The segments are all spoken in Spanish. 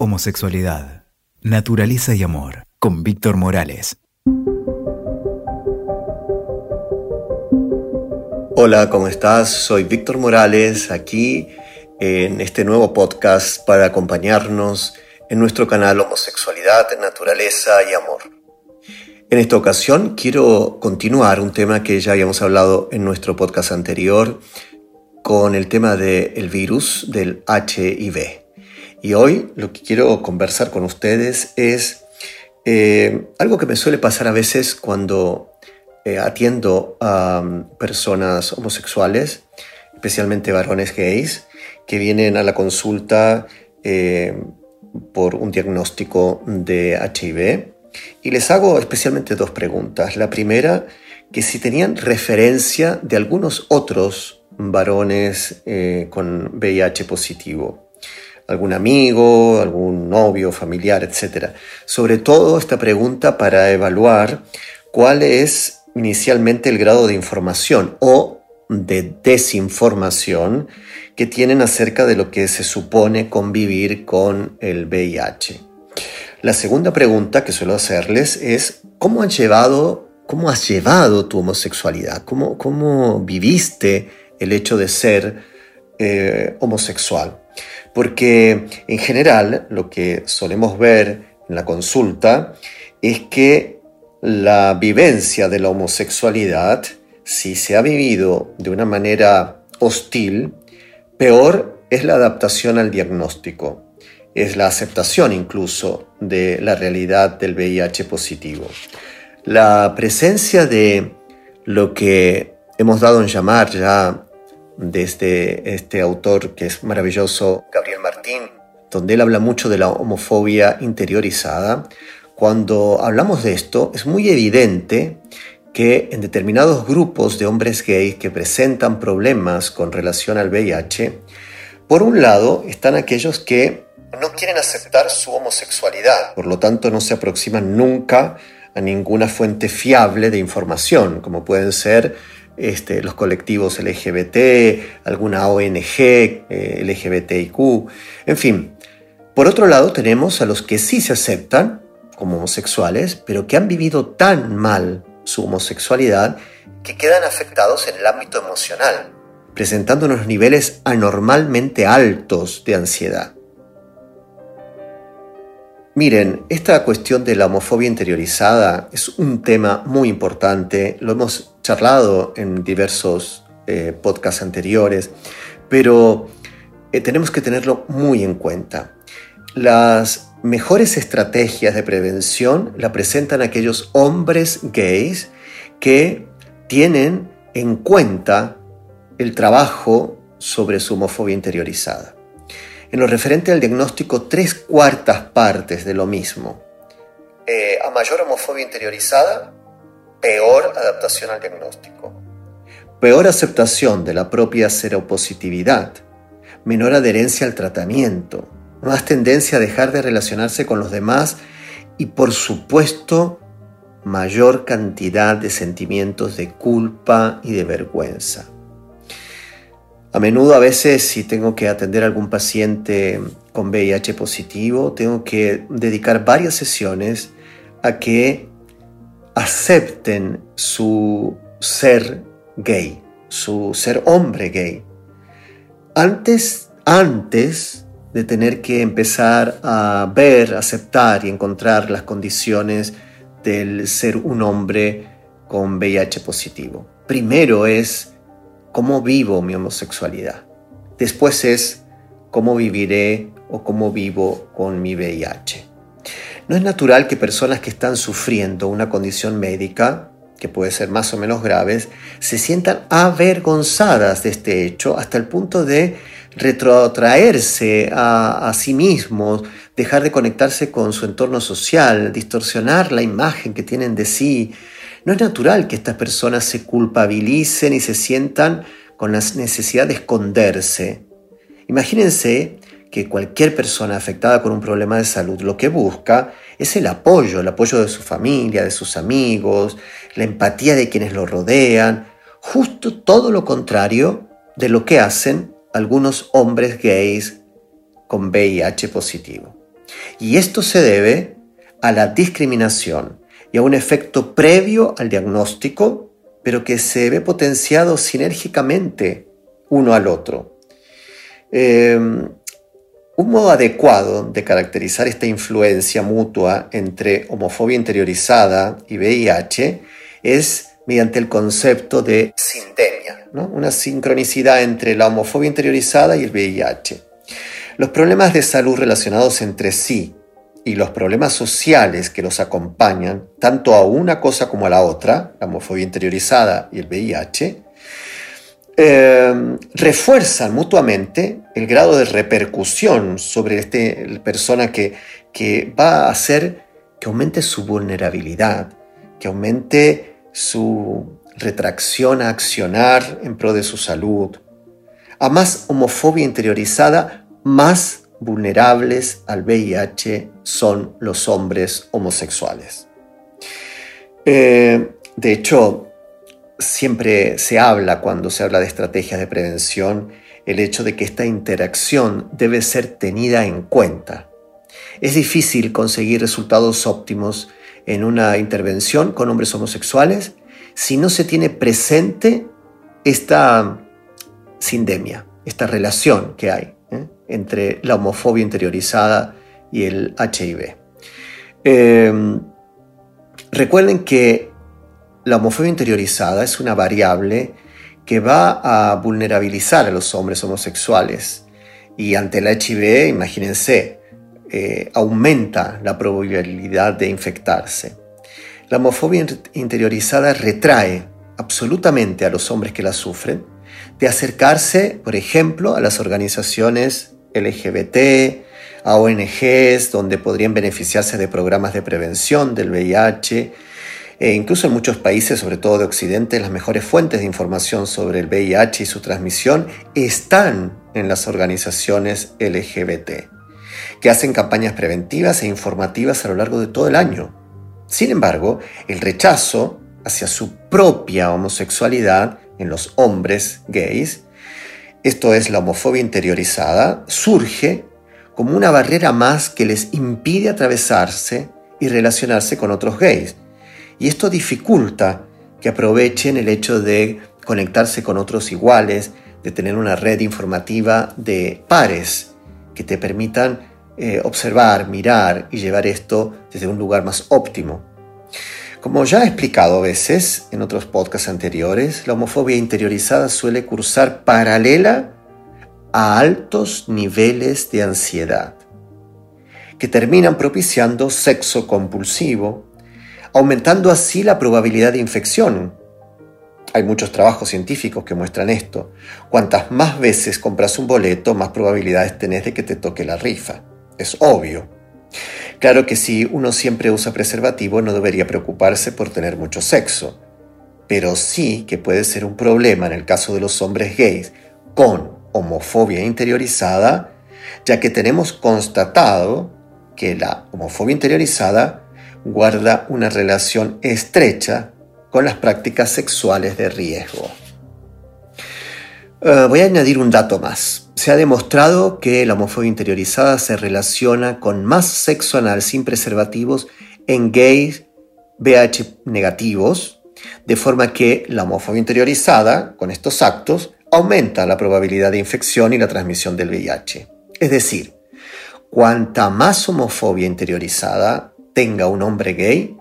Homosexualidad, naturaleza y amor, con Víctor Morales. Hola, ¿cómo estás? Soy Víctor Morales, aquí en este nuevo podcast para acompañarnos en nuestro canal Homosexualidad, Naturaleza y Amor. En esta ocasión quiero continuar un tema que ya habíamos hablado en nuestro podcast anterior con el tema del virus del HIV. Y hoy lo que quiero conversar con ustedes es eh, algo que me suele pasar a veces cuando eh, atiendo a um, personas homosexuales, especialmente varones gays, que vienen a la consulta eh, por un diagnóstico de HIV. Y les hago especialmente dos preguntas. La primera, que si tenían referencia de algunos otros varones con VIH positivo algún amigo, algún novio, familiar, etc. Sobre todo esta pregunta para evaluar cuál es inicialmente el grado de información o de desinformación que tienen acerca de lo que se supone convivir con el VIH. La segunda pregunta que suelo hacerles es ¿cómo han llevado, cómo has llevado tu homosexualidad? ¿Cómo, cómo viviste el hecho de ser eh, homosexual? Porque en general lo que solemos ver en la consulta es que la vivencia de la homosexualidad, si se ha vivido de una manera hostil, peor es la adaptación al diagnóstico, es la aceptación incluso de la realidad del VIH positivo. La presencia de lo que hemos dado en llamar ya desde este autor que es maravilloso, Gabriel Martín, donde él habla mucho de la homofobia interiorizada. Cuando hablamos de esto, es muy evidente que en determinados grupos de hombres gays que presentan problemas con relación al VIH, por un lado están aquellos que no quieren aceptar su homosexualidad, por lo tanto no se aproximan nunca a ninguna fuente fiable de información, como pueden ser este, los colectivos LGBT, alguna ONG eh, LGBTIQ, en fin. Por otro lado, tenemos a los que sí se aceptan como homosexuales, pero que han vivido tan mal su homosexualidad que quedan afectados en el ámbito emocional, presentando unos niveles anormalmente altos de ansiedad. Miren, esta cuestión de la homofobia interiorizada es un tema muy importante, lo hemos charlado en diversos eh, podcasts anteriores, pero eh, tenemos que tenerlo muy en cuenta. Las mejores estrategias de prevención la presentan aquellos hombres gays que tienen en cuenta el trabajo sobre su homofobia interiorizada. En lo referente al diagnóstico, tres cuartas partes de lo mismo. Eh, a mayor homofobia interiorizada, peor adaptación al diagnóstico. Peor aceptación de la propia seropositividad. Menor adherencia al tratamiento. Más tendencia a dejar de relacionarse con los demás y por supuesto mayor cantidad de sentimientos de culpa y de vergüenza. A menudo, a veces, si tengo que atender a algún paciente con VIH positivo, tengo que dedicar varias sesiones a que acepten su ser gay, su ser hombre gay. Antes, antes de tener que empezar a ver, aceptar y encontrar las condiciones del ser un hombre con VIH positivo. Primero es cómo vivo mi homosexualidad. Después es cómo viviré o cómo vivo con mi VIH. No es natural que personas que están sufriendo una condición médica, que puede ser más o menos grave, se sientan avergonzadas de este hecho hasta el punto de retrotraerse a, a sí mismos, dejar de conectarse con su entorno social, distorsionar la imagen que tienen de sí, no es natural que estas personas se culpabilicen y se sientan con la necesidad de esconderse. Imagínense que cualquier persona afectada con un problema de salud lo que busca es el apoyo, el apoyo de su familia, de sus amigos, la empatía de quienes lo rodean, justo todo lo contrario de lo que hacen algunos hombres gays con VIH positivo. Y esto se debe a la discriminación y a un efecto previo al diagnóstico, pero que se ve potenciado sinérgicamente uno al otro. Em, un modo adecuado de caracterizar esta influencia mutua entre homofobia interiorizada y VIH es mediante el concepto de sindemia, una sincronicidad entre la homofobia interiorizada y el VIH. Los problemas de salud relacionados entre sí y los problemas sociales que los acompañan, tanto a una cosa como a la otra, la homofobia interiorizada y el VIH, eh, refuerzan mutuamente el grado de repercusión sobre esta persona que, que va a hacer que aumente su vulnerabilidad, que aumente su retracción a accionar en pro de su salud. A más homofobia interiorizada, más vulnerables al VIH son los hombres homosexuales. Eh, de hecho, siempre se habla cuando se habla de estrategias de prevención el hecho de que esta interacción debe ser tenida en cuenta. Es difícil conseguir resultados óptimos en una intervención con hombres homosexuales si no se tiene presente esta sindemia, esta relación que hay ¿eh? entre la homofobia interiorizada y el HIV. Eh, recuerden que la homofobia interiorizada es una variable que va a vulnerabilizar a los hombres homosexuales y ante el HIV, imagínense, eh, aumenta la probabilidad de infectarse. La homofobia interiorizada retrae absolutamente a los hombres que la sufren de acercarse, por ejemplo, a las organizaciones LGBT, a ONGs donde podrían beneficiarse de programas de prevención del VIH, e incluso en muchos países, sobre todo de Occidente, las mejores fuentes de información sobre el VIH y su transmisión están en las organizaciones LGBT, que hacen campañas preventivas e informativas a lo largo de todo el año. Sin embargo, el rechazo hacia su propia homosexualidad en los hombres gays, esto es la homofobia interiorizada, surge como una barrera más que les impide atravesarse y relacionarse con otros gays y esto dificulta que aprovechen el hecho de conectarse con otros iguales, de tener una red informativa de pares que te permitan eh, observar, mirar y llevar esto desde un lugar más óptimo. Como ya he explicado a veces en otros podcasts anteriores, la homofobia interiorizada suele cursar paralela a altos niveles de ansiedad, que terminan propiciando sexo compulsivo, aumentando así la probabilidad de infección. Hay muchos trabajos científicos que muestran esto. Cuantas más veces compras un boleto, más probabilidades tenés de que te toque la rifa. Es obvio. Claro que si uno siempre usa preservativo no debería preocuparse por tener mucho sexo, pero sí que puede ser un problema en el caso de los hombres gays con homofobia interiorizada, ya que tenemos constatado que la homofobia interiorizada guarda una relación estrecha con las prácticas sexuales de riesgo. Eh, voy a añadir un dato más. Se ha demostrado que la homofobia interiorizada se relaciona con más sexo anal sin preservativos en gays BH negativos, de forma que la homofobia interiorizada, con estos actos, aumenta la probabilidad de infección y la transmisión del VIH. Es decir, cuanta más homofobia interiorizada, tenga un hombre gay,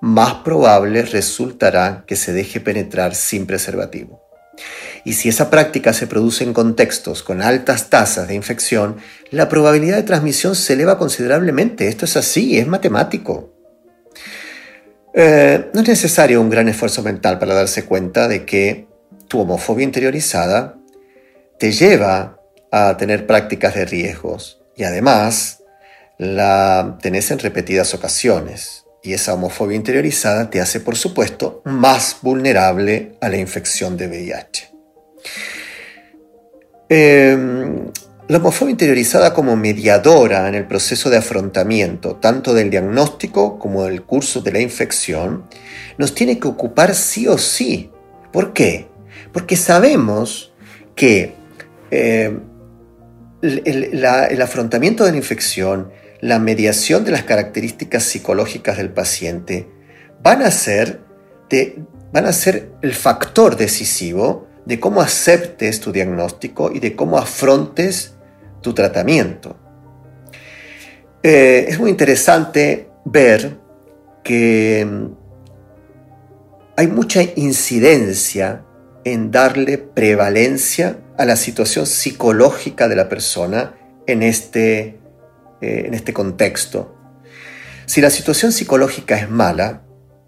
más probable resultará que se deje penetrar sin preservativo. Y si esa práctica se produce en contextos con altas tasas de infección, la probabilidad de transmisión se eleva considerablemente. Esto es así, es matemático. Eh, no es necesario un gran esfuerzo mental para darse cuenta de que tu homofobia interiorizada te lleva a tener prácticas de riesgos y además la tenés en repetidas ocasiones y esa homofobia interiorizada te hace, por supuesto, más vulnerable a la infección de VIH. Em, la homofobia interiorizada como mediadora en el proceso de afrontamiento, tanto del diagnóstico como del curso de la infección, nos tiene que ocupar sí o sí. ¿Por qué? Porque sabemos que em, el afrontamiento de la infección, la mediación de las características psicológicas del paciente van a ser, van a ser el factor decisivo de cómo aceptes tu diagnóstico y de cómo afrontes tu tratamiento. Eh, es muy interesante ver que mm, hay mucha incidencia en darle prevalencia a la situación psicológica de la persona en este, eh, en este contexto. Si la situación psicológica es mala,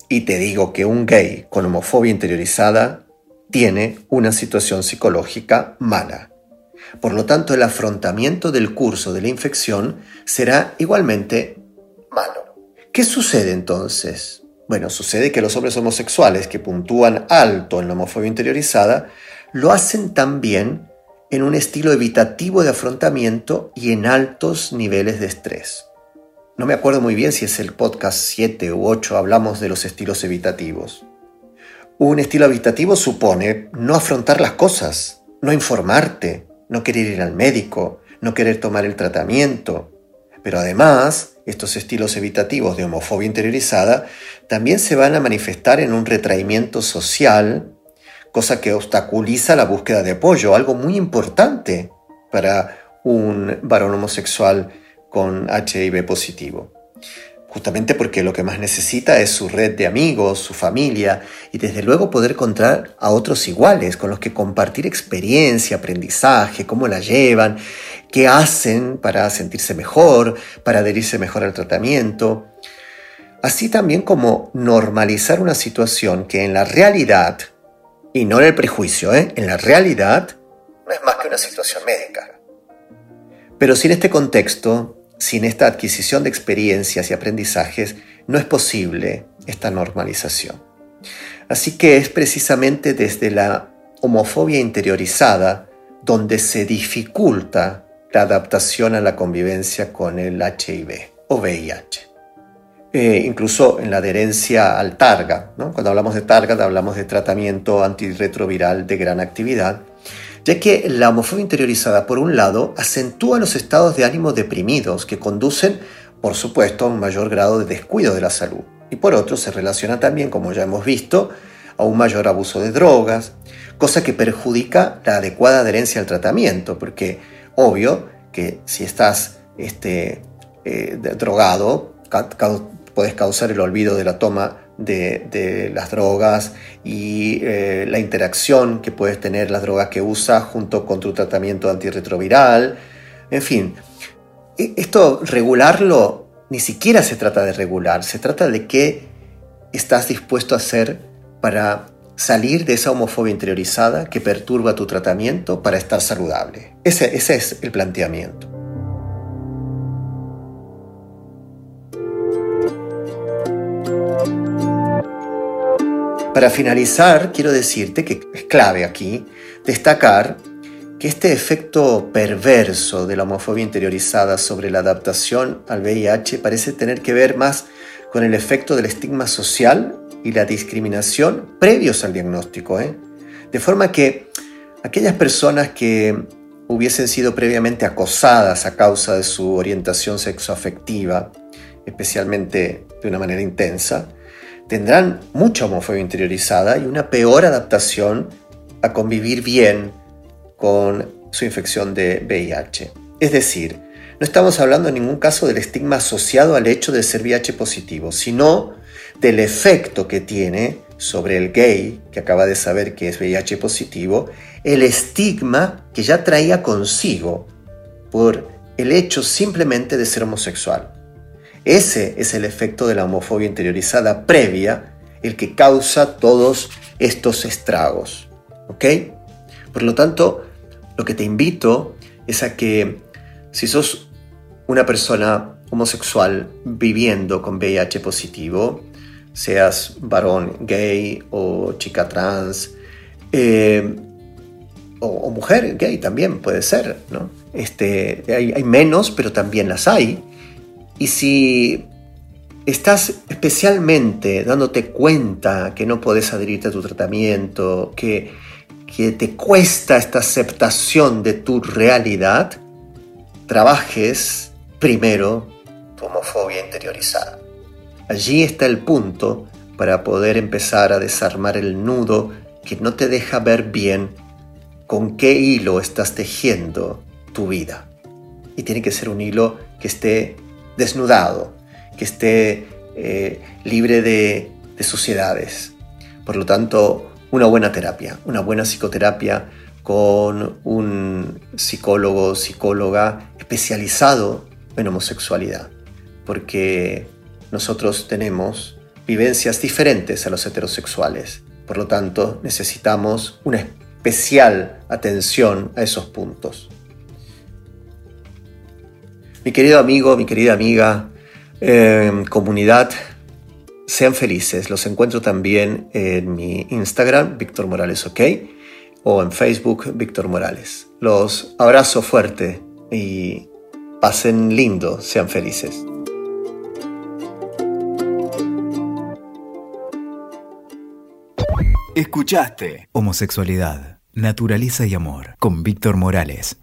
y te digo que un gay con homofobia interiorizada tiene una situación psicológica mala. Por lo tanto, el afrontamiento del curso de la infección será igualmente malo. ¿Qué sucede entonces? Bueno, sucede que los hombres homosexuales que puntúan alto en la homofobia interiorizada lo hacen también en un estilo evitativo de afrontamiento y en altos niveles de estrés. No me acuerdo muy bien si es el podcast 7 u 8 hablamos de los estilos evitativos. Un estilo evitativo supone no afrontar las cosas, no informarte, no querer ir al médico, no querer tomar el tratamiento. Pero además, estos estilos evitativos de homofobia interiorizada también se van a manifestar en un retraimiento social, cosa que obstaculiza la búsqueda de apoyo, algo muy importante para un varón homosexual con HIV positivo justamente porque lo que más necesita es su red de amigos, su familia y desde luego poder encontrar a otros iguales con los que compartir experiencia, aprendizaje, cómo la llevan, qué hacen para sentirse mejor, para adherirse mejor al tratamiento. Así también como normalizar una situación que en la realidad, y no en el prejuicio, ¿eh? en la realidad no es más que una situación médica. Pero sin este contexto, sin esta adquisición de experiencias y aprendizajes no es posible esta normalización. Así que es precisamente desde la homofobia interiorizada donde se dificulta la adaptación a la convivencia con el HIV o VIH. Eh, incluso en la adherencia al TARGA. Cuando hablamos de TARGA hablamos de tratamiento antirretroviral de gran actividad ya que la homofobia interiorizada, por un lado, acentúa los estados de ánimo deprimidos que conducen, por supuesto, a un mayor grado de descuido de la salud. Y por otro, se relaciona también, como ya hemos visto, a un mayor abuso de drogas, cosa que perjudica la adecuada adherencia al tratamiento, porque obvio que si estás este, eh, drogado, puedes causar el olvido de la toma de, las drogas y eh, la interacción que puedes tener las drogas que usas junto con tu tratamiento antirretroviral. En fin, e, esto regularlo ni siquiera se trata de regular, se trata de qué estás dispuesto a hacer para salir de esa homofobia interiorizada que perturba tu tratamiento para estar saludable. ese es el planteamiento. Para finalizar, quiero decirte que es clave aquí destacar que este efecto perverso de la homofobia interiorizada sobre la adaptación al VIH parece tener que ver más con el efecto del estigma social y la discriminación previos al diagnóstico. ¿eh? De forma que aquellas personas que hubiesen sido previamente acosadas a causa de su orientación sexoafectiva, especialmente de una manera intensa, tendrán mucha homofobia interiorizada y una peor adaptación a convivir bien con su infección de VIH. Es decir, no estamos hablando en ningún caso del estigma asociado al hecho de ser VIH positivo, sino del efecto que tiene sobre el gay que acaba de saber que es VIH positivo, el estigma que ya traía consigo por el hecho simplemente de ser homosexual. Ese es el efecto de la homofobia interiorizada previa, el que causa todos estos estragos. ¿Ok? Por lo tanto, lo que te invito es a que si sos una persona homosexual viviendo con VIH positivo, seas varón gay o chica trans, eh, o, mujer gay también puede ser, ¿no? Este, hay menos, pero también las hay. Y si estás especialmente dándote cuenta que no puedes adherirte a tu tratamiento, que, que te cuesta esta aceptación de tu realidad, trabajes primero tu homofobia interiorizada. Allí está el punto para poder empezar a desarmar el nudo que no te deja ver bien con qué hilo estás tejiendo tu vida. Y tiene que ser un hilo que esté desnudado, que esté eh, libre de, de suciedades. Por lo tanto, una buena terapia, una buena psicoterapia con un psicólogo, psicóloga especializado en homosexualidad, porque nosotros tenemos vivencias diferentes a los heterosexuales. Por lo tanto, necesitamos una especial atención a esos puntos. Mi querido amigo, mi querida amiga, eh, comunidad, sean felices. Los encuentro también en mi Instagram, Víctor Morales OK, o en Facebook, Víctor Morales. Los abrazo fuerte y pasen lindo, sean felices. Escuchaste Homosexualidad, Naturaleza y Amor con Víctor Morales.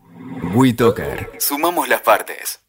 WeToker. Sumamos las partes.